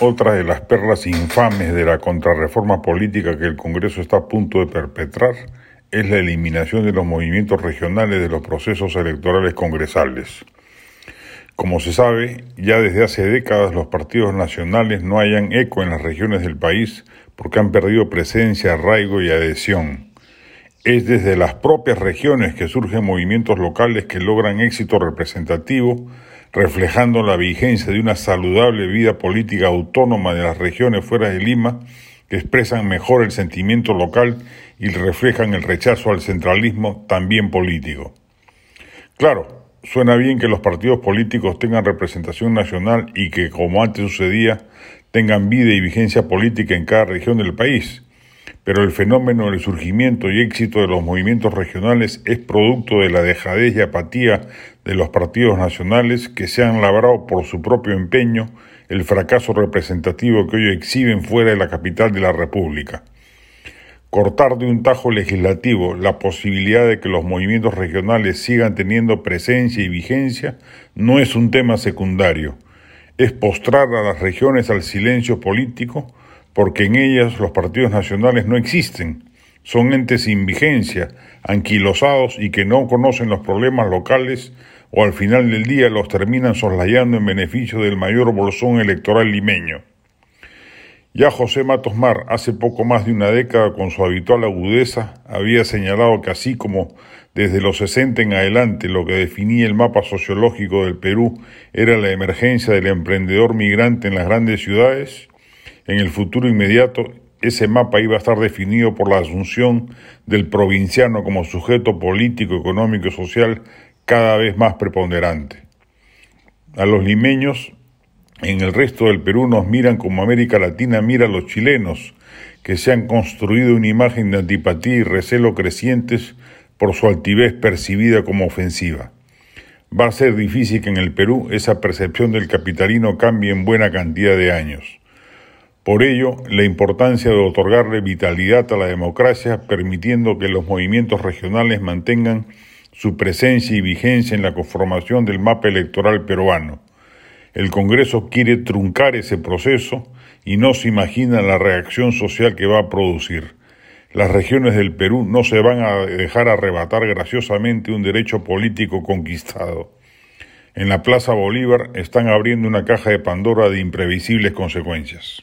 Otra de las perlas infames de la contrarreforma política que el Congreso está a punto de perpetrar es la eliminación de los movimientos regionales de los procesos electorales congresales. Como se sabe, ya desde hace décadas los partidos nacionales no hayan eco en las regiones del país porque han perdido presencia, arraigo y adhesión. Es desde las propias regiones que surgen movimientos locales que logran éxito representativo, reflejando la vigencia de una saludable vida política autónoma de las regiones fuera de Lima, que expresan mejor el sentimiento local y reflejan el rechazo al centralismo también político. Claro, suena bien que los partidos políticos tengan representación nacional y que, como antes sucedía, tengan vida y vigencia política en cada región del país pero el fenómeno del surgimiento y éxito de los movimientos regionales es producto de la dejadez y apatía de los partidos nacionales que se han labrado por su propio empeño el fracaso representativo que hoy exhiben fuera de la capital de la República. Cortar de un tajo legislativo la posibilidad de que los movimientos regionales sigan teniendo presencia y vigencia no es un tema secundario, es postrar a las regiones al silencio político porque en ellas los partidos nacionales no existen, son entes sin vigencia, anquilosados y que no conocen los problemas locales o al final del día los terminan soslayando en beneficio del mayor bolsón electoral limeño. Ya José Matos Mar, hace poco más de una década, con su habitual agudeza, había señalado que así como desde los 60 en adelante lo que definía el mapa sociológico del Perú era la emergencia del emprendedor migrante en las grandes ciudades, en el futuro inmediato, ese mapa iba a estar definido por la asunción del provinciano como sujeto político, económico y social cada vez más preponderante. A los limeños en el resto del Perú nos miran como América Latina mira a los chilenos, que se han construido una imagen de antipatía y recelo crecientes por su altivez percibida como ofensiva. Va a ser difícil que en el Perú esa percepción del capitalino cambie en buena cantidad de años. Por ello, la importancia de otorgarle vitalidad a la democracia, permitiendo que los movimientos regionales mantengan su presencia y vigencia en la conformación del mapa electoral peruano. El Congreso quiere truncar ese proceso y no se imagina la reacción social que va a producir. Las regiones del Perú no se van a dejar arrebatar graciosamente un derecho político conquistado. En la Plaza Bolívar están abriendo una caja de Pandora de imprevisibles consecuencias.